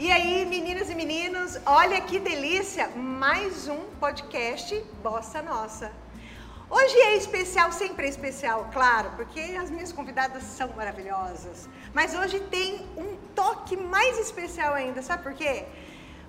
E aí, meninas e meninos, olha que delícia! Mais um podcast Bossa Nossa. Hoje é especial, sempre é especial, claro, porque as minhas convidadas são maravilhosas. Mas hoje tem um toque mais especial ainda, sabe por quê?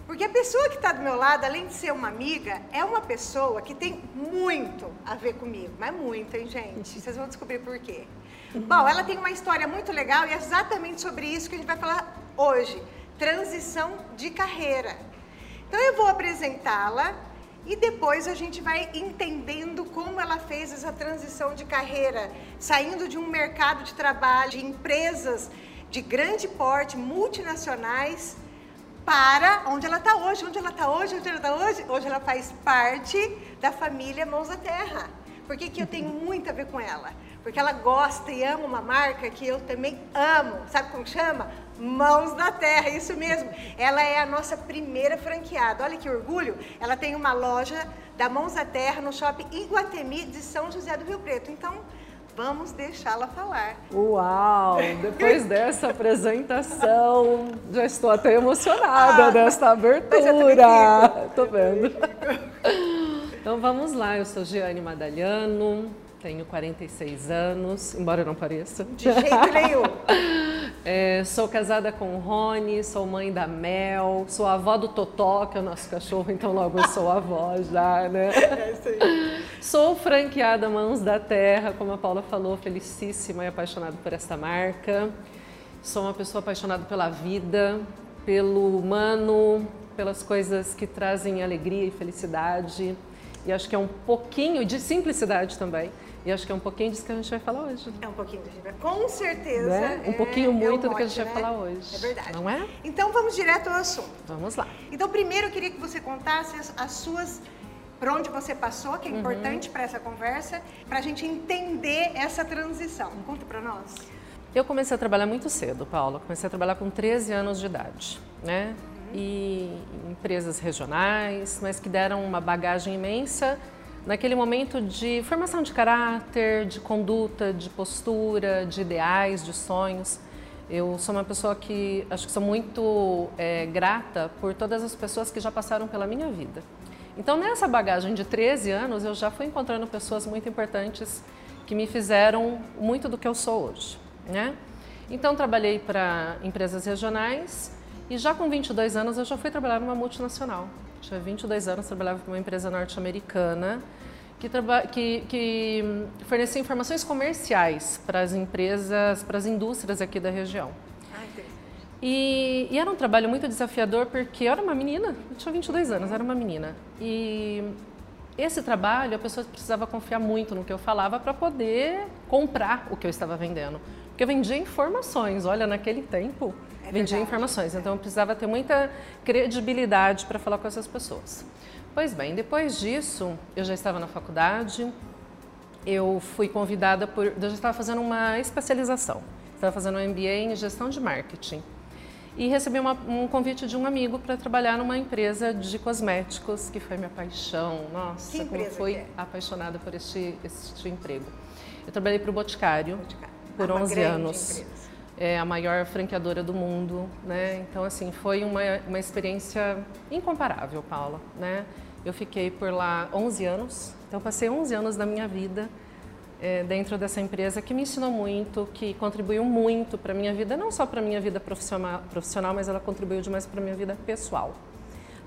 Porque a pessoa que está do meu lado, além de ser uma amiga, é uma pessoa que tem muito a ver comigo. Mas muito, hein, gente? Vocês vão descobrir por quê. Bom, ela tem uma história muito legal e é exatamente sobre isso que a gente vai falar hoje transição de carreira. Então eu vou apresentá-la e depois a gente vai entendendo como ela fez essa transição de carreira, saindo de um mercado de trabalho, de empresas de grande porte, multinacionais, para onde ela está hoje. Onde ela está hoje? Onde ela está hoje? Hoje ela faz parte da família Mãos à Terra. Por que, que eu tenho muito a ver com ela? Porque ela gosta e ama uma marca que eu também amo. Sabe como chama? Mãos da Terra, isso mesmo. Ela é a nossa primeira franqueada. Olha que orgulho. Ela tem uma loja da Mãos da Terra no shopping Iguatemi de São José do Rio Preto. Então, vamos deixá-la falar. Uau! Depois dessa apresentação, já estou até emocionada ah, desta abertura. Estou vendo. Então vamos lá, eu sou Giane Madalhano, tenho 46 anos, embora eu não pareça. De jeito nenhum. É, sou casada com o Rony, sou mãe da Mel, sou avó do Totó, que é o nosso cachorro, então logo eu sou avó já, né? É isso aí. Sou franqueada Mãos da Terra, como a Paula falou, felicíssima e apaixonada por esta marca. Sou uma pessoa apaixonada pela vida, pelo humano, pelas coisas que trazem alegria e felicidade. E acho que é um pouquinho de simplicidade também. E acho que é um pouquinho disso que a gente vai falar hoje. É um pouquinho disso. Com certeza. Né? Um pouquinho é, muito é do que a gente né? vai falar hoje. É verdade. Não é? Então vamos direto ao assunto. Vamos lá. Então primeiro eu queria que você contasse as, as suas por onde você passou, que é uhum. importante para essa conversa, para a gente entender essa transição. Conta para nós. Eu comecei a trabalhar muito cedo, Paula. Comecei a trabalhar com 13 anos de idade, né? Uhum. E empresas regionais, mas que deram uma bagagem imensa naquele momento de formação de caráter, de conduta, de postura, de ideais, de sonhos. Eu sou uma pessoa que acho que sou muito é, grata por todas as pessoas que já passaram pela minha vida. Então, nessa bagagem de 13 anos, eu já fui encontrando pessoas muito importantes que me fizeram muito do que eu sou hoje. Né? Então, trabalhei para empresas regionais e já com 22 anos eu já fui trabalhar numa multinacional. Tinha 22 anos, trabalhava para uma empresa norte-americana que, que, que fornecia informações comerciais para as empresas, para as indústrias aqui da região. Ah, e, e, era um trabalho muito desafiador porque eu era uma menina, eu tinha 22 anos, era uma menina. E esse trabalho a pessoa precisava confiar muito no que eu falava para poder comprar o que eu estava vendendo. Porque eu vendia informações, olha, naquele tempo é vendia informações, então eu precisava ter muita credibilidade para falar com essas pessoas. Pois bem, depois disso, eu já estava na faculdade, eu fui convidada por. Eu já estava fazendo uma especialização, estava fazendo um MBA em gestão de marketing. E recebi uma, um convite de um amigo para trabalhar numa empresa de cosméticos, que foi minha paixão. Nossa, que como fui é? apaixonada por este, este emprego. Eu trabalhei para o Boticário, Boticário. por ah, 11 anos. Empresa é a maior franqueadora do mundo, né? Então assim foi uma, uma experiência incomparável, Paula, né? Eu fiquei por lá 11 anos, então passei 11 anos da minha vida é, dentro dessa empresa que me ensinou muito, que contribuiu muito para a minha vida, não só para a minha vida profissional, profissional, mas ela contribuiu demais para a minha vida pessoal.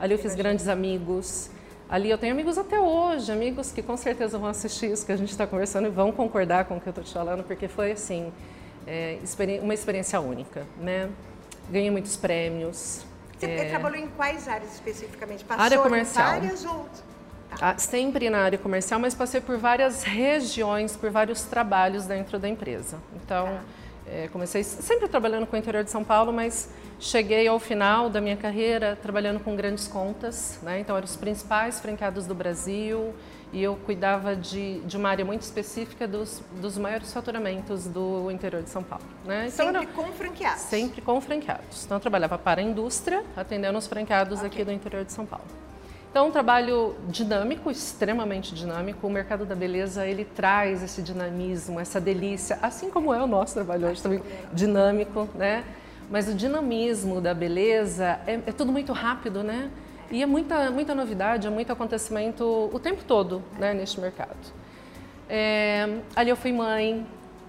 Ali eu fiz grandes amigos, ali eu tenho amigos até hoje, amigos que com certeza vão assistir isso que a gente está conversando e vão concordar com o que eu estou te falando, porque foi assim, é, uma experiência única, né? Ganhei muitos prêmios. Você é... trabalhou em quais áreas especificamente? Passou área comercial. ou... Tá. Ah, sempre na área comercial, mas passei por várias regiões, por vários trabalhos dentro da empresa. Então, tá. é, comecei sempre trabalhando com o interior de São Paulo, mas cheguei ao final da minha carreira trabalhando com grandes contas. Né? Então, eram os principais franqueados do Brasil, e eu cuidava de, de uma área muito específica dos, dos maiores faturamentos do interior de São Paulo. Né? Então, sempre com franqueados? Sempre com franqueados. Então, eu trabalhava para a indústria, atendendo os franqueados okay. aqui do interior de São Paulo. Então, um trabalho dinâmico, extremamente dinâmico. O mercado da beleza, ele traz esse dinamismo, essa delícia, assim como é o nosso trabalho hoje também, dinâmico, né? mas o dinamismo da beleza é, é tudo muito rápido, né? E é muita, muita novidade, é muito acontecimento o tempo todo né, neste mercado. É, ali eu fui mãe,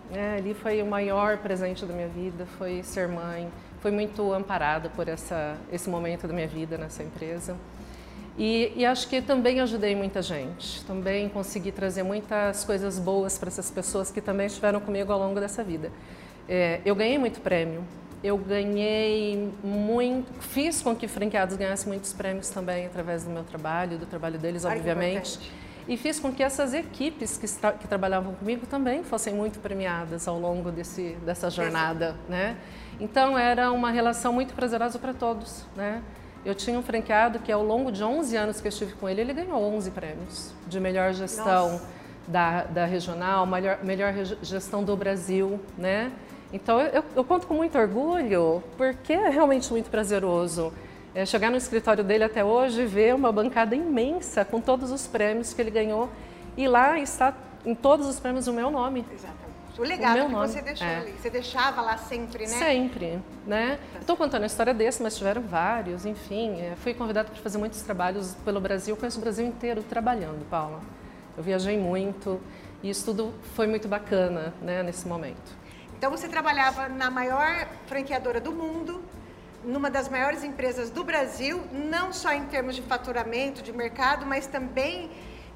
né, ali foi o maior presente da minha vida, foi ser mãe. Fui muito amparada por essa, esse momento da minha vida nessa empresa. E, e, acho que também ajudei muita gente, também consegui trazer muitas coisas boas para essas pessoas que também estiveram comigo ao longo dessa vida. É, eu ganhei muito prêmio, eu ganhei muito, fiz com que franqueados ganhassem muitos prêmios também através do meu trabalho, do trabalho deles, Ai, obviamente. E fiz com que essas equipes que, que, trabalhavam comigo também fossem muito premiadas ao longo desse, dessa jornada, né? Então era uma relação muito prazerosa para todos, né? Eu tinha um franqueado que ao longo de 11 anos que eu estive com ele, ele ganhou 11 prêmios de melhor gestão da, da, regional, melhor, melhor gestão do Brasil, né? Então eu, eu, conto com muito orgulho, porque é realmente muito prazeroso é, chegar no escritório dele até hoje e ver uma bancada imensa com todos os prêmios que ele ganhou e lá está em todos os prêmios o meu nome. Exatamente. O legado o que nome. você deixou é. ali. Você deixava lá sempre, né? Sempre, né? Estou contando a história desse, mas tiveram vários, enfim. É, fui convidada para fazer muitos trabalhos pelo Brasil, conheço o Brasil inteiro trabalhando, Paula. Eu viajei muito e isso tudo foi muito bacana, né, nesse momento. Então você trabalhava na maior franqueadora do mundo, numa das maiores empresas do Brasil, não só em termos de faturamento, de mercado, mas também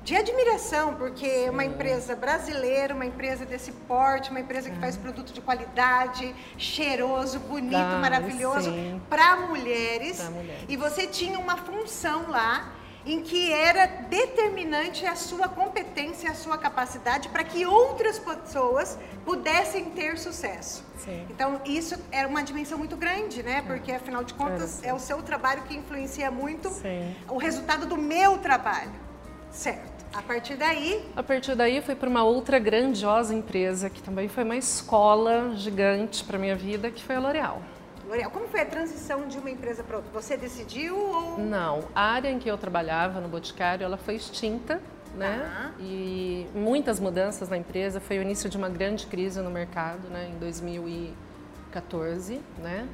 de admiração, porque é uma empresa brasileira, uma empresa desse porte, uma empresa que faz produto de qualidade, cheiroso, bonito, ah, maravilhoso para mulheres. mulheres. E você tinha uma função lá em que era determinante a sua competência, a sua capacidade para que outras pessoas pudessem ter sucesso. Sim. Então, isso era uma dimensão muito grande, né? Porque, afinal de contas, é o seu trabalho que influencia muito Sim. o resultado do meu trabalho. Certo. A partir daí? A partir daí, fui para uma outra grandiosa empresa, que também foi uma escola gigante para minha vida, que foi a L'Oréal. L'Oréal, como foi a transição de uma empresa para outra? Você decidiu ou... Não, a área em que eu trabalhava, no Boticário, ela foi extinta, né? E muitas mudanças na empresa, foi o início de uma grande crise no mercado, né? Em 2014, né?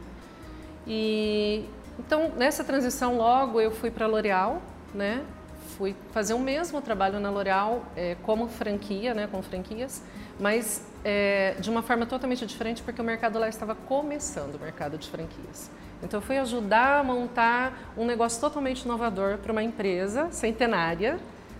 E então, nessa transição logo eu fui para a L'Oréal, né? Fui fazer o mesmo trabalho na L'Oréal é, como franquia, né? Com franquias, mas é, de uma forma totalmente diferente, porque o mercado lá estava começando o mercado de franquias. Então, eu fui ajudar a montar um negócio totalmente inovador para uma empresa centenária,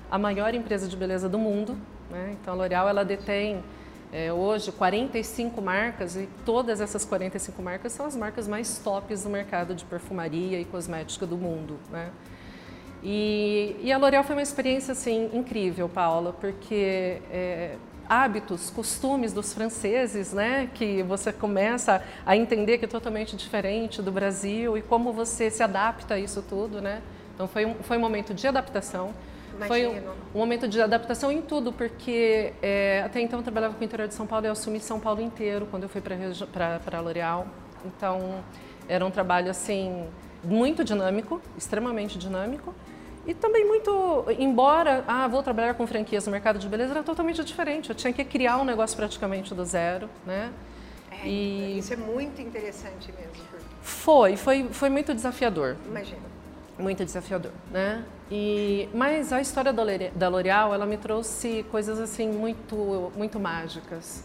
a maior empresa de beleza do mundo. Né? Então, a L'Oréal ela detém é, hoje 45 marcas e todas essas 45 marcas são as marcas mais tops do mercado de perfumaria e cosmética do mundo. Né? E, e a L'Oréal foi uma experiência assim incrível, Paula, porque é, hábitos, costumes dos franceses, né, que você começa a entender que é totalmente diferente do Brasil e como você se adapta a isso tudo, né? Então foi um, foi um momento de adaptação. Imagino. Foi um, um, momento de adaptação em tudo, porque é, até então eu trabalhava com o interior de São Paulo e eu assumi São Paulo inteiro quando eu fui para a L'Oréal. Então era um trabalho assim muito dinâmico, extremamente dinâmico. E também muito, embora, ah, vou trabalhar com franquias no mercado de beleza, era totalmente diferente. Eu tinha que criar um negócio praticamente do zero, né? É, e... Isso é muito interessante mesmo. Foi, foi, foi muito desafiador. Imagina. Muito desafiador, né? E, mas a história da L'Oréal, ela me trouxe coisas assim muito, muito mágicas.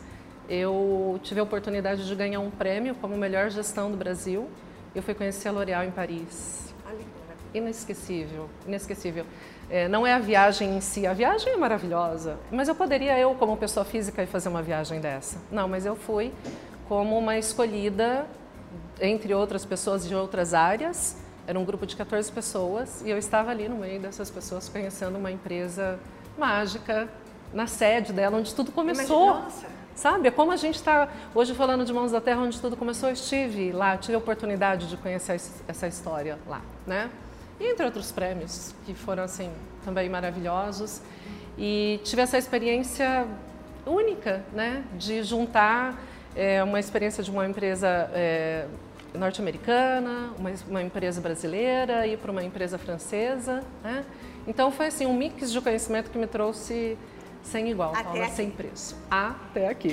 Eu tive a oportunidade de ganhar um prêmio como melhor gestão do Brasil. Eu fui conhecer a L'Oréal em Paris inesquecível, inesquecível. É, não é a viagem em si, a viagem é maravilhosa, mas eu poderia eu como pessoa física fazer uma viagem dessa. Não, mas eu fui como uma escolhida entre outras pessoas de outras áreas. Era um grupo de 14 pessoas e eu estava ali no meio dessas pessoas conhecendo uma empresa mágica na sede dela, onde tudo começou. Imagina, Sabe? É como a gente está hoje falando de Mãos da Terra, onde tudo começou. Eu estive lá, tive a oportunidade de conhecer essa história lá, né? E entre outros prêmios que foram assim também maravilhosos e tive essa experiência única, né, de juntar é, uma experiência de uma empresa é, norte-americana, uma, uma, empresa brasileira e para uma empresa francesa, né? Então foi assim um mix de conhecimento que me trouxe sem igual, Até Paula, aqui. sem preço. Até aqui.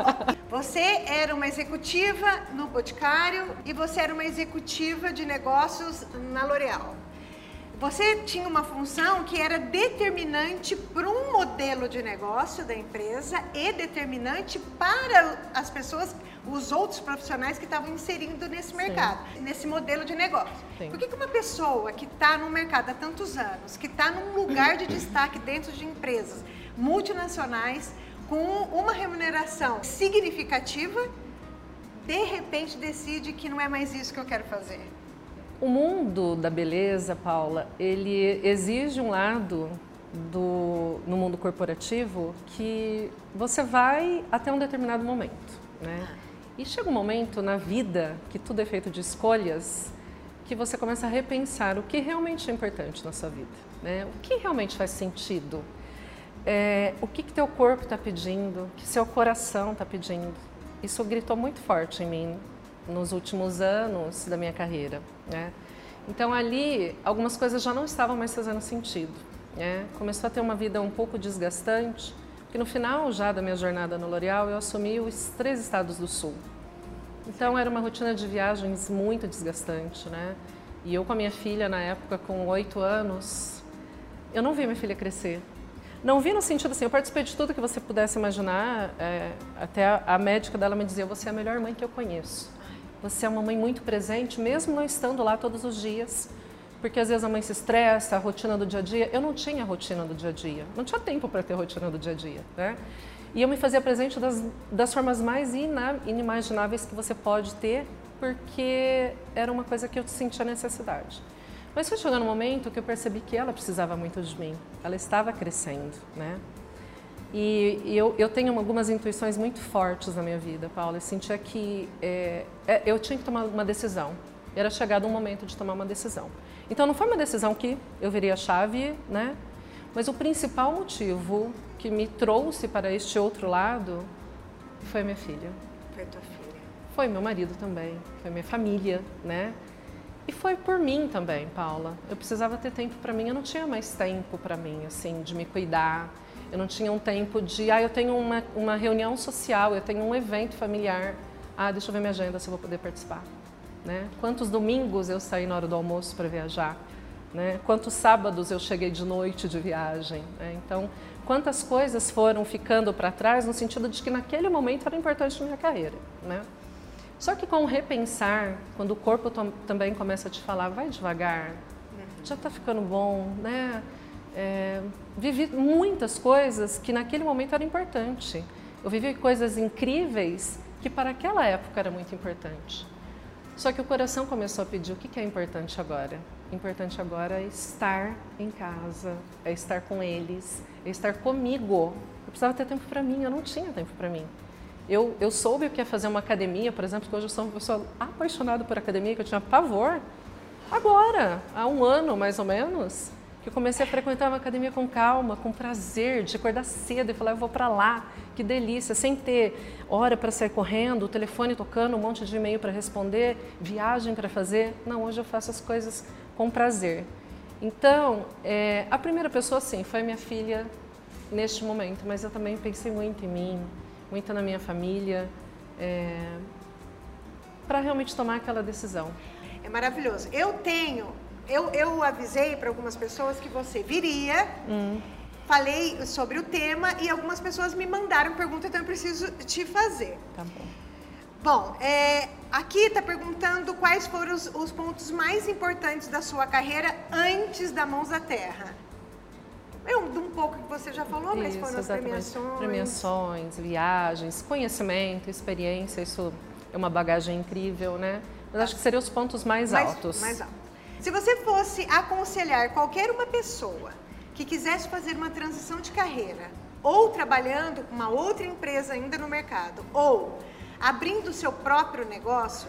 Você era uma executiva no Boticário e você era uma executiva de negócios na L'Oréal. Você tinha uma função que era determinante para um modelo de negócio da empresa e determinante para as pessoas, os outros profissionais que estavam inserindo nesse mercado, nesse modelo de negócio. Sim. Por que, que uma pessoa que está no mercado há tantos anos, que está num lugar de destaque dentro de empresas multinacionais, com uma remuneração significativa, de repente decide que não é mais isso que eu quero fazer? O mundo da beleza, Paula, ele exige um lado do, no mundo corporativo que você vai até um determinado momento, né? E chega um momento na vida que tudo é feito de escolhas que você começa a repensar o que realmente é importante na sua vida, né? O que realmente faz sentido? É, o que que teu corpo está pedindo? O que seu coração está pedindo? Isso gritou muito forte em mim nos últimos anos da minha carreira, né? Então ali algumas coisas já não estavam mais fazendo sentido, né? Começou a ter uma vida um pouco desgastante, porque no final já da minha jornada no L'Oréal eu assumi os três estados do Sul. Então era uma rotina de viagens muito desgastante, né? E eu com a minha filha na época com oito anos, eu não vi minha filha crescer. Não vi no sentido assim, eu participei de tudo que você pudesse imaginar. é, até a, a médica dela me dizia: você é a melhor mãe que eu conheço. Você é uma mãe muito presente, mesmo não estando lá todos os dias. Porque às vezes a mãe se estressa, a rotina do dia a dia. Eu não tinha rotina do dia a dia, não tinha tempo para ter rotina do dia a dia, né? E eu me fazia presente das, das formas mais inimagináveis que você pode ter, porque era uma coisa que eu sentia necessidade. Mas foi chegando um momento que eu percebi que ela precisava muito de mim. Ela estava crescendo, né? E, e eu, eu tenho algumas intuições muito fortes na minha vida, Paula. Eu sentia que é, é, eu tinha que tomar uma decisão. Era chegado um momento de tomar uma decisão. Então não foi uma decisão que eu virei a chave, né? Mas o principal motivo que me trouxe para este outro lado foi a minha filha. Foi tua filha. Foi meu marido também, foi minha família, né? E foi por mim também, Paula. Eu precisava ter tempo para mim, eu não tinha mais tempo para mim, assim, de me cuidar. Eu não tinha um tempo de, ah, eu tenho uma, uma reunião social, eu tenho um evento familiar. Ah, deixa eu ver minha agenda se eu vou poder participar. Né? Quantos domingos eu saí na hora do almoço para viajar? Né? Quantos sábados eu cheguei de noite de viagem? né? Então, quantas coisas foram ficando para trás no sentido de que naquele momento era importante na minha carreira, né? Só que com o repensar, quando o corpo tam- também começa a te falar, vai devagar, já está ficando bom, né? Vivi muitas coisas que naquele momento eram importantes. Eu vivi coisas incríveis que para aquela época era muito importante. Só que o coração começou a pedir o que é importante agora. Importante agora é estar em casa, é estar com eles, é estar comigo. Eu precisava ter tempo para mim, eu não tinha tempo para mim. Eu, eu soube o que é fazer uma academia, por exemplo, que hoje eu sou uma pessoa apaixonada por academia, que eu tinha pavor. Agora, há um ano mais ou menos, que eu comecei a frequentar uma academia com calma, com prazer, de acordar cedo e falar, eu vou para lá, que delícia, sem ter hora para sair correndo, o telefone tocando, um monte de e-mail para responder, viagem para fazer. Não, hoje eu faço as coisas com prazer. Então, é, a primeira pessoa, sim, foi minha filha neste momento, mas eu também pensei muito em mim, muito na minha família, é, para realmente tomar aquela decisão. É maravilhoso. Eu tenho, eu, eu avisei para algumas pessoas que você viria, falei sobre o tema e algumas pessoas me mandaram pergunta, então eu preciso te fazer. Tá bom. Bom, é, aqui está perguntando quais foram os, os pontos mais importantes da sua carreira antes da Mãos à Terra. Eu, de um pouco que você já falou, mas Isso, foram as exatamente. premiações. Premiações, viagens, conhecimento, experiência, isso é uma bagagem incrível, né? Mas acho que seriam os pontos mais, mais, altos. mais alto. Se você fosse aconselhar qualquer uma pessoa que quisesse fazer uma transição de carreira, ou trabalhando com uma outra empresa ainda no mercado, ou abrindo o seu próprio negócio,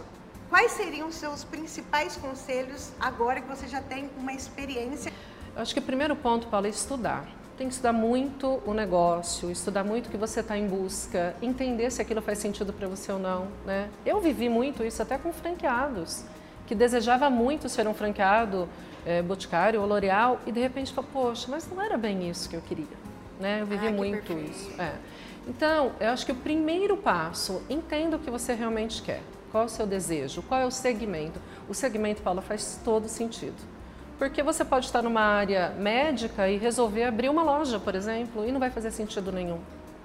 quais seriam os seus principais conselhos agora que você já tem uma experiência? Eu acho que o primeiro ponto, Paulo, é estudar. Tem que estudar muito o negócio, estudar muito o que você está em busca, entender se aquilo faz sentido para você ou não. Né? Eu vivi muito isso até com franqueados, que desejava muito ser um franqueado é, Boticário ou L'Oréal e de repente falou, poxa, mas não era bem isso que eu queria. né? Eu vivi muito isso. É. Então, eu acho que o primeiro passo, entenda o que você realmente quer. Qual é o seu desejo? Qual é o segmento? O segmento, Paula, faz todo sentido. Porque você pode estar numa área médica e resolver abrir uma loja, por exemplo, e não vai fazer sentido nenhum,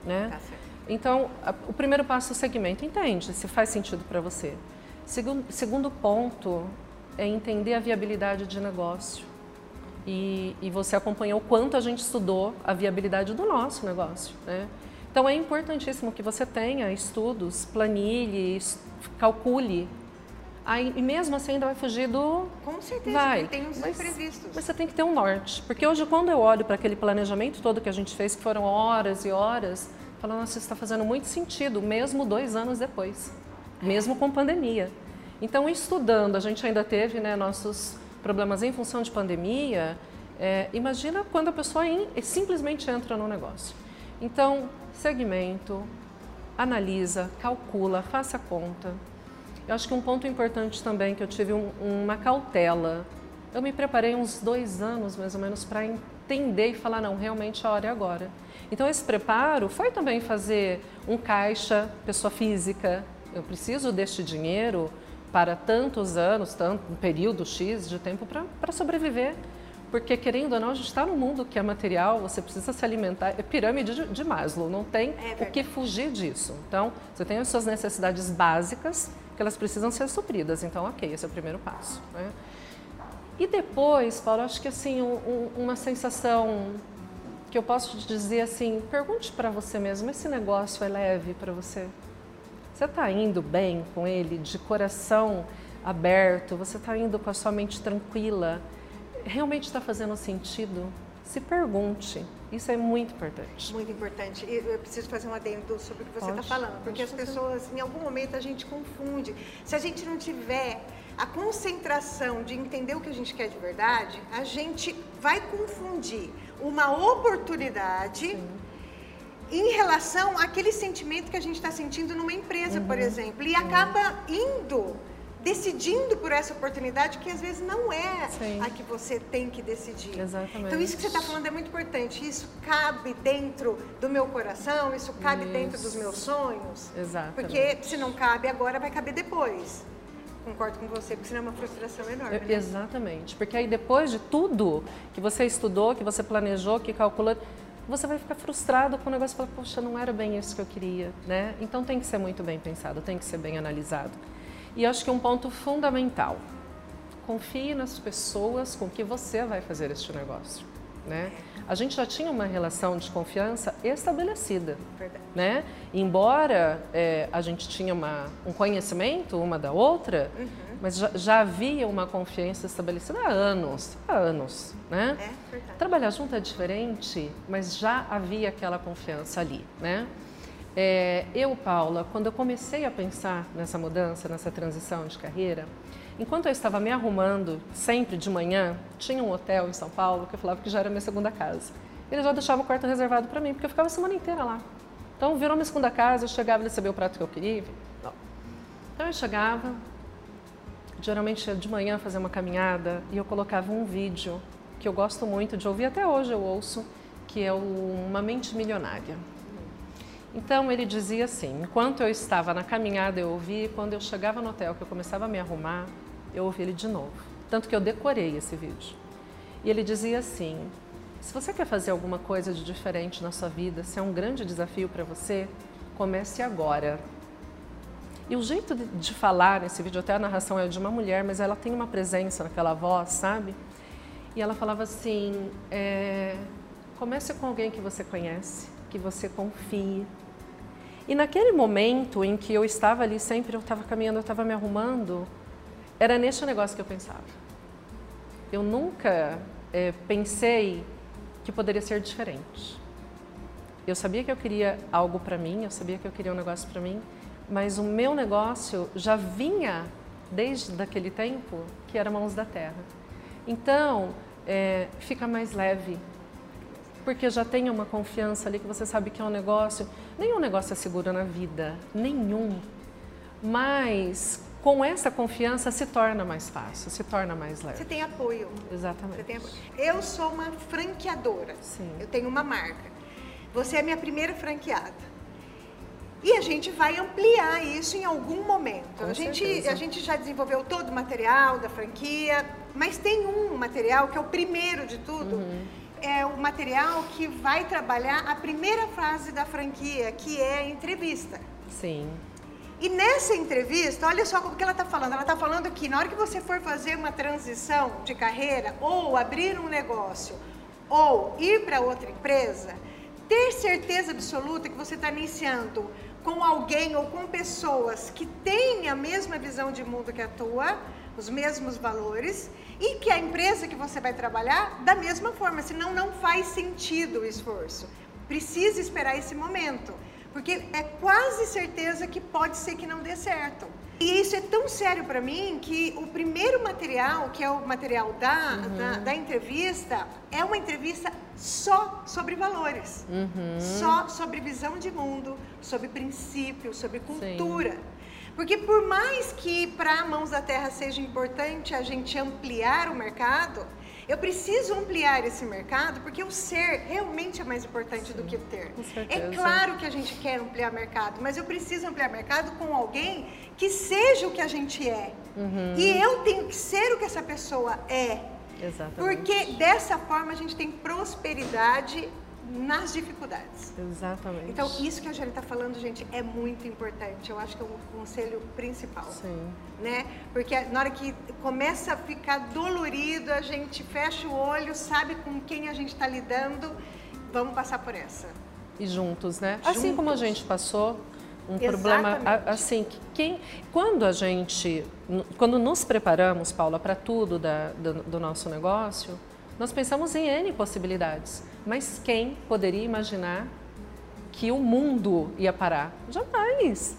né? Tá então, a, o primeiro passo é o segmento. Entende se faz sentido para você. Segundo, segundo ponto é entender a viabilidade de negócio. E, e, você acompanhou o quanto a gente estudou a viabilidade do nosso negócio, né? Então é importantíssimo que você tenha estudos, planilhe, calcule. Aí, e mesmo assim ainda vai fugir do. Com certeza, vai. tem os mas, imprevistos. Mas você tem que ter um norte. Porque hoje, quando eu olho para aquele planejamento todo que a gente fez, que foram horas e horas, falo, nossa, isso está fazendo muito sentido, mesmo dois anos depois, mesmo com pandemia. Então, estudando, a gente ainda teve né, nossos problemas em função de pandemia. É, imagina quando a pessoa in, simplesmente entra no negócio. Então, segmento, analisa, calcula, faça a conta. Eu acho que um ponto importante também que eu tive um, uma cautela. Eu me preparei uns dois anos mais ou menos para entender e falar não, realmente a hora é agora. Então esse preparo foi também fazer um caixa, pessoa física. Eu preciso deste dinheiro para tantos anos, tanto um período X de tempo para sobreviver. Porque, querendo ou não, a gente está no mundo que é material, você precisa se alimentar. É pirâmide de, de Maslow, não tem é o que fugir disso. Então, você tem as suas necessidades básicas que elas precisam ser supridas. Então, ok, esse é o primeiro passo. Né? E depois, Paulo, acho que assim, um, uma sensação que eu posso te dizer assim, pergunte para você mesmo, esse negócio é leve para você? Você está indo bem com ele, de coração aberto? Você está indo com a sua mente tranquila? realmente está fazendo sentido? Se pergunte. Isso é muito importante. Muito importante. Eu preciso fazer um adendo sobre o que você está falando, porque as pessoas, em algum momento, a gente confunde. Se a gente não tiver a concentração de entender o que a gente quer de verdade, a gente vai confundir uma oportunidade. Sim em relação àquele sentimento que a gente está sentindo numa empresa, uhum. por exemplo, e acaba indo decidindo por essa oportunidade que às vezes não é Sim. a que você tem que decidir. Exatamente. Então isso que você está falando é muito importante. Isso cabe dentro do meu coração, isso cabe isso. dentro dos meus sonhos. Exatamente. Porque se não cabe agora, vai caber depois. Concordo com você, porque senão é uma frustração enorme. Né? Exatamente. Porque aí depois de tudo que você estudou, que você planejou, que calculou, você vai ficar frustrado com o negócio e falar, poxa, não era bem isso que eu queria, né? Então tem que ser muito bem pensado, tem que ser bem analisado. E acho que um ponto fundamental, confie nas pessoas com que você vai fazer este negócio. Né? A gente já tinha uma relação de confiança estabelecida, Verdade. né? Embora é, a gente tinha uma, um conhecimento uma da outra, uhum. Mas já, já, havia uma confiança estabelecida há anos, há anos, né? É, Trabalhar junto é diferente, mas já havia aquela confiança ali, né? É, eu, Paula, quando eu comecei a pensar nessa mudança, nessa transição de carreira, enquanto eu estava me arrumando, sempre de manhã, tinha um hotel em São Paulo que eu falava que já era minha segunda casa. Ele já deixava o quarto reservado para mim, porque eu ficava a semana inteira lá. Então, virou minha segunda casa, eu chegava, ele sabia o prato que eu queria. Não. Então, eu chegava, geralmente de manhã fazer uma caminhada, e eu colocava um vídeo que eu gosto muito de ouvir, até hoje eu ouço, que é Uma Mente Milionária. Então ele dizia assim: enquanto eu estava na caminhada, eu ouvi, e quando eu chegava no hotel, que eu começava a me arrumar, eu ouvi ele de novo. Tanto que eu decorei esse vídeo. E ele dizia assim: se você quer fazer alguma coisa de diferente na sua vida, se é um grande desafio para você, comece agora. E o jeito de, de falar nesse vídeo, até a narração é de uma mulher, mas ela tem uma presença naquela voz, sabe? E ela falava assim: é, comece com alguém que você conhece que você confie. E naquele momento em que eu estava ali, sempre eu estava caminhando, eu estava me arrumando, era neste negócio que eu pensava. Eu nunca é, pensei que poderia ser diferente. Eu sabia que eu queria algo para mim, eu sabia que eu queria um negócio para mim, mas o meu negócio já vinha desde aquele tempo que era mãos da terra. Então, é, fica mais leve, porque já tem uma confiança ali que você sabe que é um negócio. Nenhum negócio é seguro na vida, nenhum. Mas com essa confiança se torna mais fácil, se torna mais leve. Você tem apoio. Exatamente. Tem apoio. Eu sou uma franqueadora. Sim. Eu tenho uma marca. Você é minha primeira franqueada. E a gente vai ampliar isso em algum momento. Com a gente, certeza. a gente já desenvolveu todo o material da franquia, mas tem um material que é o primeiro de tudo. Uhum. É o material que vai trabalhar a primeira fase da franquia, que é a entrevista. Sim. E nessa entrevista, olha só o que ela está falando. Ela está falando que na hora que você for fazer uma transição de carreira, ou abrir um negócio, ou ir para outra empresa, ter certeza absoluta que você está iniciando com alguém ou com pessoas que têm a mesma visão de mundo que a tua, os mesmos valores, e que a empresa que você vai trabalhar da mesma forma, senão não faz sentido o esforço. Precisa esperar esse momento. Porque é quase certeza que pode ser que não dê certo. E isso é tão sério para mim que o primeiro material, que é o material da, da, da entrevista, é uma entrevista só sobre valores. Só sobre visão de mundo, sobre princípio, sobre cultura. Porque por mais que para Mãos da Terra seja importante a gente ampliar o mercado, eu preciso ampliar esse mercado porque o ser realmente é mais importante do que o ter. É claro que a gente quer ampliar mercado, mas eu preciso ampliar mercado com alguém que seja o que a gente é. Uhum. E eu tenho que ser o que essa pessoa é. Exatamente. Porque dessa forma a gente tem prosperidade nas dificuldades. Exatamente. Então, isso que a Jane está falando, gente, é muito importante. Eu acho que é o conselho principal. Sim. Né? Porque na hora que começa a ficar dolorido, a gente fecha o olho, sabe com quem a gente está lidando, vamos passar por essa. E juntos, né? Assim como a Juntos. gente passou um problema Exatamente. a- assim, que quem quando a gente quando nos preparamos, Paula, para tudo da- do, do nosso negócio, nós pensamos em N possibilidades. Mas quem poderia imaginar que o mundo ia parar? Jamais.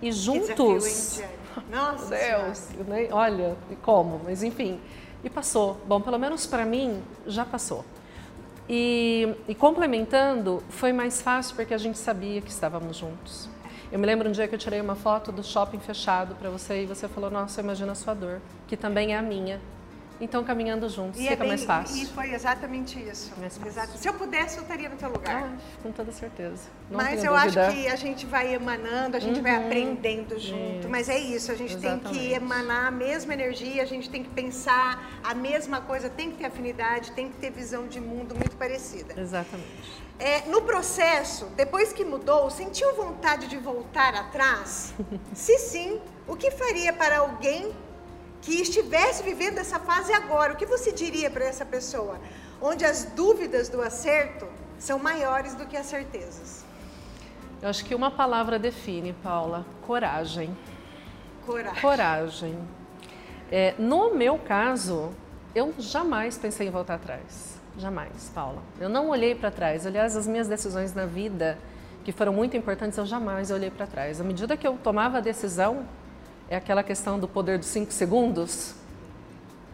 E juntos desafio, hein? Nossa Deus, nem- olha, e como, mas enfim. E passou. Bom, pelo menos para mim, já passou. E, e complementando, foi mais fácil porque a gente sabia que estávamos juntos. Eu me lembro um dia que eu tirei uma foto do shopping fechado para você e você falou: Nossa, imagina a sua dor, que também é a minha. Então, caminhando juntos, E, fica é bem- mais fácil. e foi exatamente isso. Exato. Se eu pudesse, eu estaria no teu lugar. Ah, com toda certeza. Não Mas eu acho dúvida. que a gente vai emanando, a gente vai aprendendo junto. Isso. Mas é isso, a gente tem que Exatamente. emanar a mesma energia, a gente tem que pensar a mesma coisa, tem que ter afinidade, tem que ter visão de mundo muito parecida. Exatamente. É, no processo, depois que mudou, sentiu vontade de voltar atrás? Se sim, o que faria para alguém que estivesse vivendo essa fase agora? O que você diria para essa pessoa? Onde as dúvidas do acerto são maiores do que as certezas. Eu acho que uma palavra define, Paula: coragem. Coragem. Coragem. É, no meu caso, eu jamais pensei em voltar atrás. Jamais, Paula. Eu não olhei para trás. Aliás, as minhas decisões na vida, que foram muito importantes, eu jamais olhei para trás. À medida que eu tomava a decisão, é aquela questão do poder dos cinco segundos.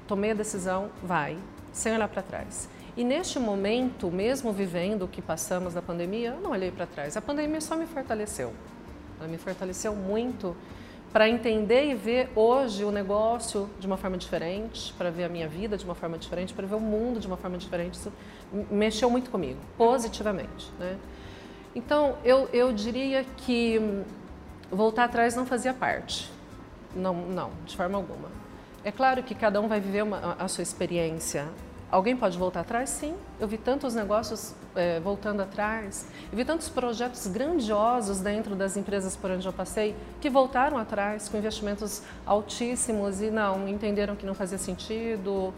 Tomei a decisão, vai, sem olhar para trás. E neste momento, mesmo vivendo o que passamos da pandemia, eu não olhei para trás. A pandemia só me fortaleceu. Ela me fortaleceu muito para entender e ver hoje o negócio de uma forma diferente, para ver a minha vida de uma forma diferente, para ver o mundo de uma forma diferente. Isso mexeu muito comigo, positivamente. Né? Então, eu, eu diria que hum, voltar atrás não fazia parte. Não, não, de forma alguma. É claro que cada um vai viver uma, a sua experiência. Alguém pode voltar atrás? Sim. Eu vi tantos negócios eh, voltando atrás. Eu vi tantos projetos grandiosos dentro das empresas por onde eu passei que voltaram atrás com investimentos altíssimos e não entenderam que não fazia sentido.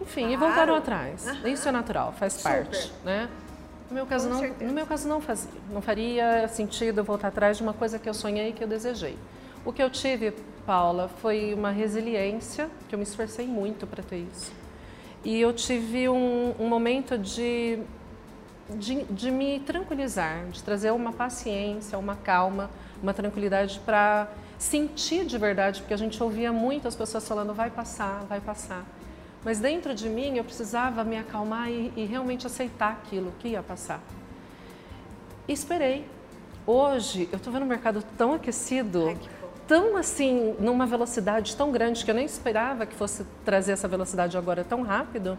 Enfim, e Claro. voltaram atrás. Aham. Isso é natural, faz Super. parte, né? No meu caso Com não, certeza. no meu caso não fazia. Não faria sentido eu voltar atrás de uma coisa que eu sonhei e que eu desejei. O que eu tive, Paula, foi uma resiliência, que eu me esforcei muito para ter isso. E eu tive um, um momento de, de, de me tranquilizar, de trazer uma paciência, uma calma, uma tranquilidade para sentir de verdade, porque a gente ouvia muito as pessoas falando vai passar, vai passar. Mas dentro de mim eu precisava me acalmar e, e realmente aceitar aquilo que ia passar. E esperei. Hoje eu estou vendo o mercado tão aquecido, Ai. Tão assim, numa velocidade tão grande que eu nem esperava que fosse trazer essa velocidade agora tão rápido,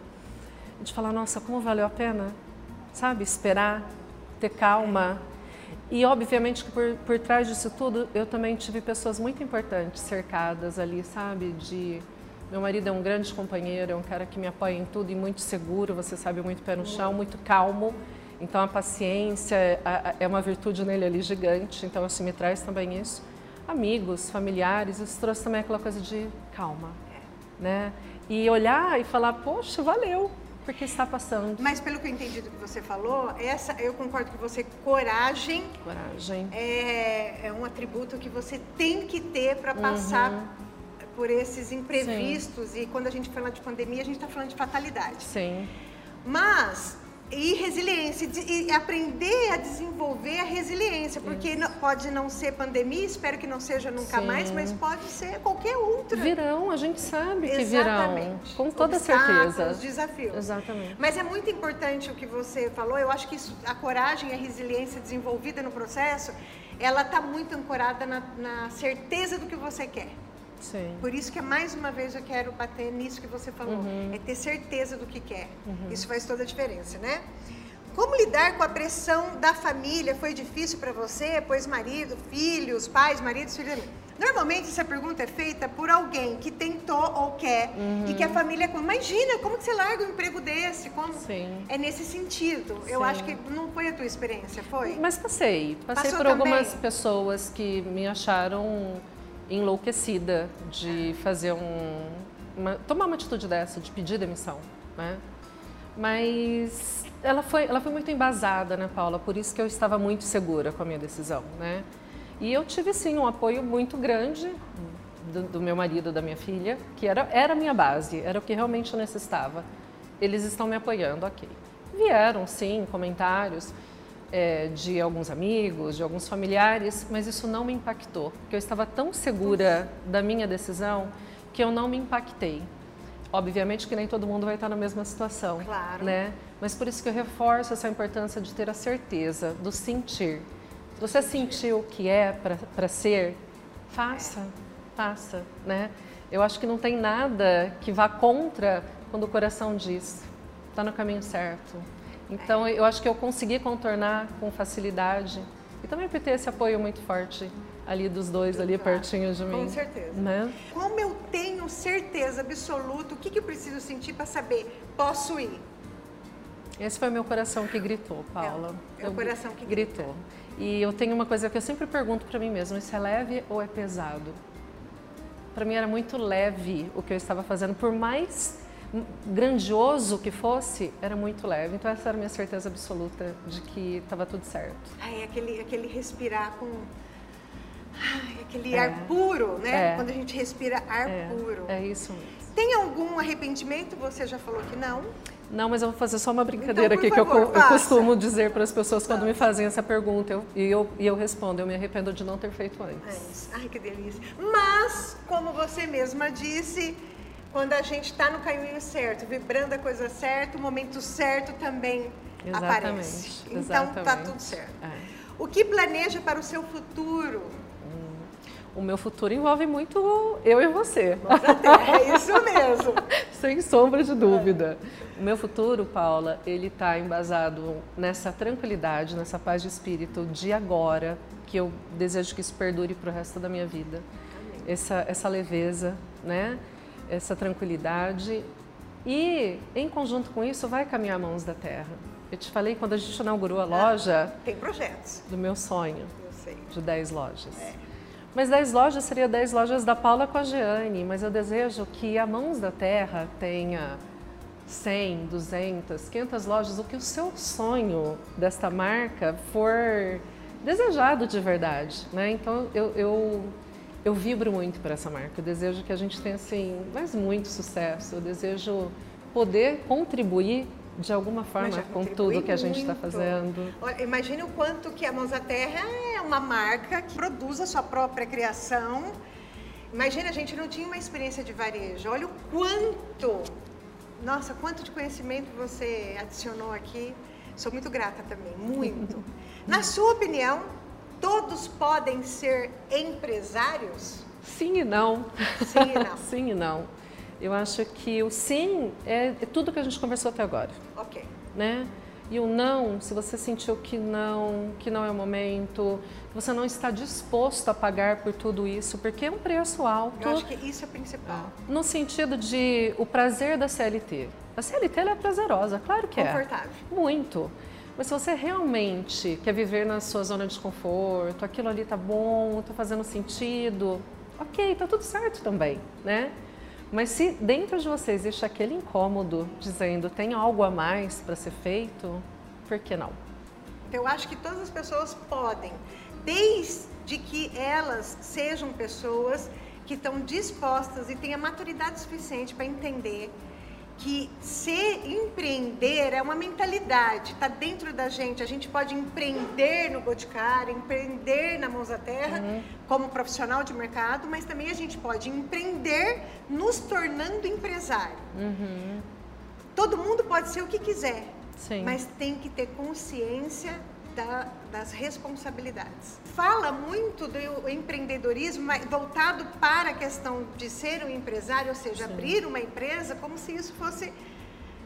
de falar, nossa, como valeu a pena, sabe, esperar, ter calma. E obviamente que por, por trás disso tudo eu também tive pessoas muito importantes cercadas ali, sabe? De meu marido é um grande companheiro, é um cara que me apoia em tudo e muito seguro, você sabe, muito pé no chão, muito calmo. Então a paciência é uma virtude nele ali gigante, então assim me traz também isso. Amigos, familiares, isso trouxe também aquela coisa de calma, né? E olhar e falar, poxa, valeu, porque está passando. Mas pelo que eu entendi do que você falou, essa eu concordo com você, coragem. Coragem. É, é um atributo que você tem que ter para passar uhum. por esses imprevistos. Sim. E quando a gente fala de pandemia, a gente está falando de fatalidade. Sim. Mas e resiliência, e aprender a desenvolver a resiliência, porque não, pode não ser pandemia, espero que não seja nunca Sim. mais, mas pode ser qualquer outra. Virão, a gente sabe que virão, com toda certeza. desafios. Exatamente. Mas é muito importante o que você falou, eu acho que isso, a coragem e a resiliência desenvolvida no processo, ela está muito ancorada na, na certeza do que você quer. Sim. Por isso que mais uma vez eu quero bater nisso que você falou, uhum. é ter certeza do que quer. Uhum. Isso faz toda a diferença, né? Como lidar com a pressão da família? Foi difícil para você? Pois marido, filhos, pais, maridos, filhos. Normalmente essa pergunta é feita por alguém que tentou ou quer uhum. e que a família imagina como que você larga um emprego desse, como Sim. é nesse sentido. Sim. Eu acho que não foi a tua experiência, foi? Mas passei, passei Passou por algumas pessoas que me acharam enlouquecida de fazer um, uma, tomar uma atitude dessa, de pedir demissão, né? Mas ela foi, ela foi muito embasada, né, Paula? Por isso que eu estava muito segura com a minha decisão, né? E eu tive sim um apoio muito grande do, do meu marido, da minha filha, que era era a minha base, era o que realmente eu necessitava. Eles estão me apoiando, ok. Vieram sim comentários é, de alguns amigos, de alguns familiares, mas isso não me impactou, porque eu estava tão segura da minha decisão que eu não me impactei. Obviamente que nem todo mundo vai estar na mesma situação, claro. né? Mas por isso que eu reforço essa importância de ter a certeza, do sentir. Se você sentiu o que é para ser, faça, faça, né? Eu acho que não tem nada que vá contra quando o coração diz, está no caminho certo, então eu acho que eu consegui contornar com facilidade e também por ter esse apoio muito forte ali dos dois ali claro, pertinho de mim. Com certeza. Né? Como eu tenho certeza absoluta, o que, que eu preciso sentir para saber posso ir? Esse foi o meu coração que gritou, Paula. É, é o coração que gritou. Grita. E eu tenho uma coisa que eu sempre pergunto para mim mesma: isso é leve ou é pesado? Para mim era muito leve o que eu estava fazendo, por mais grandioso que fosse, era muito leve. Então essa era a minha certeza absoluta de que estava tudo certo. Ai, aquele, aquele respirar com Ai, aquele é. ar puro, né? É. Quando a gente respira ar é. puro. É isso mesmo. Tem algum arrependimento? Você já falou que não. Não, mas eu vou fazer só uma brincadeira então, aqui favor, que eu, eu, costumo dizer para as pessoas quando me fazem essa pergunta eu, e, eu, e eu respondo, eu me arrependo de não ter feito antes. É Ai, que delícia. Mas, como você mesma disse, quando a gente está no caminho certo, vibrando a coisa certa, o momento certo também exatamente, aparece. Então exatamente. tá tudo certo. É. O que planeja para o seu futuro? Hum, o meu futuro envolve muito eu e você. É isso mesmo. Sem sombra de dúvida. É. O meu futuro, Paula, ele está embasado nessa tranquilidade, nessa paz de espírito de agora, que eu desejo que isso perdure para o resto da minha vida. Essa, essa leveza, né? Essa tranquilidade e, em conjunto com isso, vai caminhar mãos da terra. Eu te falei quando a gente inaugurou a ah, loja. Tem projetos. Do meu sonho. Eu sei. De 10 lojas. É. Mas 10 lojas seria 10 lojas da Paula com a Jeane, mas eu desejo que a Mãos da Terra tenha 100, 200, 500 lojas, o que o seu sonho desta marca for desejado de verdade, né? Então eu, eu eu vibro muito por essa marca. Eu desejo que a gente tenha assim, mais muito sucesso. Eu desejo poder contribuir de alguma forma com tudo que a gente está fazendo. Olha, imagine o quanto que a Mãos à Terra é uma marca que produz a sua própria criação. Imagina, a gente não tinha uma experiência de varejo. Olha o quanto, nossa, quanto de conhecimento você adicionou aqui. Sou muito grata também, muito. Na sua opinião, todos podem ser empresários? Sim e não. Sim e não. sim e não. Eu acho que o sim é, tudo que a gente conversou até agora. Ok. Né? E o não, se você sentiu que não, que não é o momento, que você não está disposto a pagar por tudo isso, porque é um preço alto. Eu acho que isso é principal. No sentido de o prazer da CLT. A CLT é prazerosa, claro que é. Confortável. Muito. Mas se você realmente quer viver na sua zona de conforto, aquilo ali tá bom, tá fazendo sentido, ok, tá tudo certo também, né? Mas se dentro de você existe aquele incômodo dizendo tem algo a mais para ser feito, por que não? Eu acho que todas as pessoas podem, desde que elas sejam pessoas que estão dispostas e tenham maturidade suficiente para entender que ser empreender é uma mentalidade, está dentro da gente. A gente pode empreender no Boticário, empreender na Mãos da Terra, uhum. como profissional de mercado, mas também a gente pode empreender nos tornando empresário. Uhum. Todo mundo pode ser o que quiser, Sim. mas tem que ter consciência da, das responsabilidades. Fala muito do empreendedorismo voltado para a questão de ser um empresário, ou seja, Sim. abrir uma empresa como se isso fosse.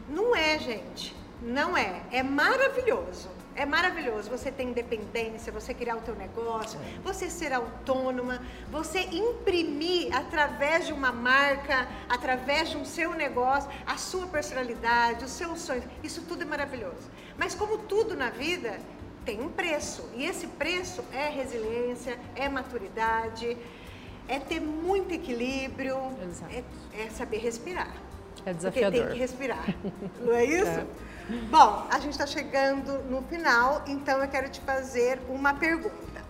Não é, gente. Não é. É maravilhoso. É maravilhoso você ter independência, você criar o teu negócio, Sim. você ser autônoma, você imprimir através de uma marca, através de um seu negócio, a sua personalidade, os seus sonhos. Isso tudo é maravilhoso. Mas como tudo na vida, tem um preço. E esse preço é resiliência, é maturidade, é ter muito equilíbrio, é, é, saber respirar. É desafiador. Porque tem que respirar. Não é isso? É. Bom, a gente está chegando no final, então eu quero te fazer uma pergunta.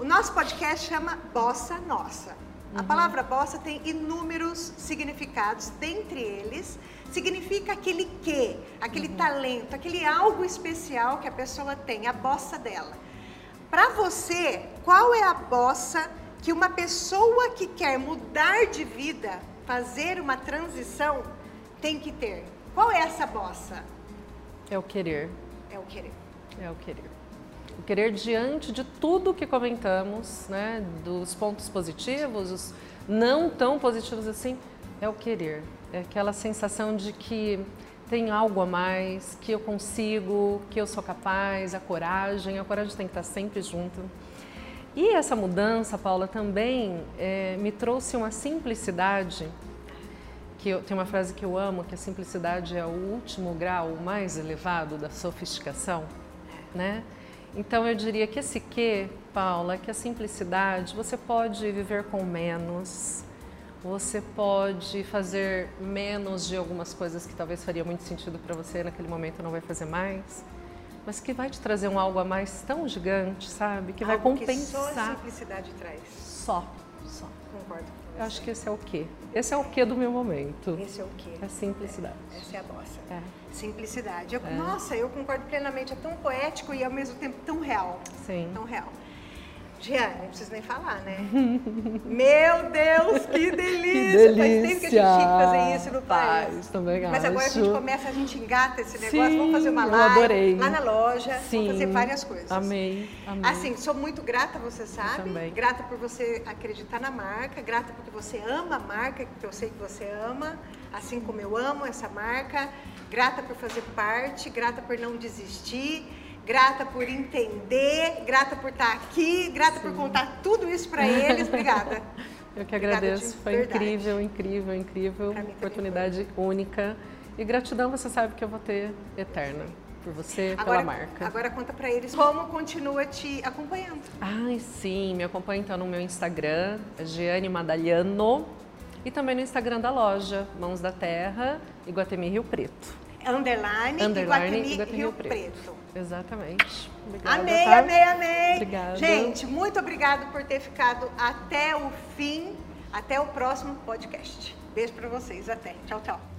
O nosso podcast chama Bossa Nossa. A uhum. palavra bossa tem inúmeros significados, dentre eles significa aquele que, aquele uhum. talento, aquele algo especial que a pessoa tem, a bossa dela. Para você, qual é a bossa que uma pessoa que quer mudar de vida, fazer uma transição, tem que ter? Qual é essa bossa? É o querer. É o querer. É o querer. O querer diante de tudo que comentamos, né, dos pontos positivos, os não tão positivos assim, é o querer. É aquela sensação de que tem algo a mais, que eu consigo, que eu sou capaz, a coragem, a coragem tem que estar sempre junto. E essa mudança, Paula, também é, me trouxe uma simplicidade, que eu, tem uma frase que eu amo, que a simplicidade é o último grau mais elevado da sofisticação, né? Então eu diria que esse que, Paula, que a simplicidade, você pode viver com menos, você pode fazer menos de algumas coisas que talvez faria muito sentido para você naquele momento não vai fazer mais, mas que vai te trazer um algo a mais tão gigante, sabe? Que algo vai compensar. Que só a simplicidade traz. Só, só. Concordo. Eu acho que esse é o quê? Esse é o quê do meu momento? Esse é o quê? É a simplicidade. É, essa é a bossa. É. Simplicidade. Eu, é. Nossa, eu concordo plenamente. É tão poético e ao mesmo tempo tão real. Sim. Tão real. Giane, não preciso nem falar, né? Meu Deus, que delícia! que delícia! Faz tempo que a gente tinha que fazer isso no país. Faz, também Mas acho. agora a gente começa, a gente engata esse negócio, Sim, vamos fazer uma live. Adorei. Lá na loja, Sim, vamos fazer várias coisas. Amei, amei. Assim, sou muito grata, você sabe. Eu também. Grata por você acreditar na marca, grata porque você ama a marca, que eu sei que você ama, assim como eu amo essa marca. Grata por fazer parte, grata por não desistir grata por entender, grata por estar aqui, grata Sim. por contar tudo isso para eles. Obrigada. Eu que agradeço, foi verdade. incrível, incrível, incrível, oportunidade única. E gratidão você sabe que eu vou ter eterna por você, agora, pela marca. Agora conta para eles como continua te acompanhando. Ai, sim, me acompanha então no meu Instagram, Giane Madaliano, e também no Instagram da loja, Mãos da Terra, Iguatemi Rio Preto. Underline, Underline Iguatemi, Iguatemi Rio, Rio Preto. Preto. Exatamente. Obrigada, amei, tá? amei, amei. Obrigada. Gente, muito obrigado por ter ficado até o fim, até o próximo podcast. Beijo para vocês, até. Tchau, tchau.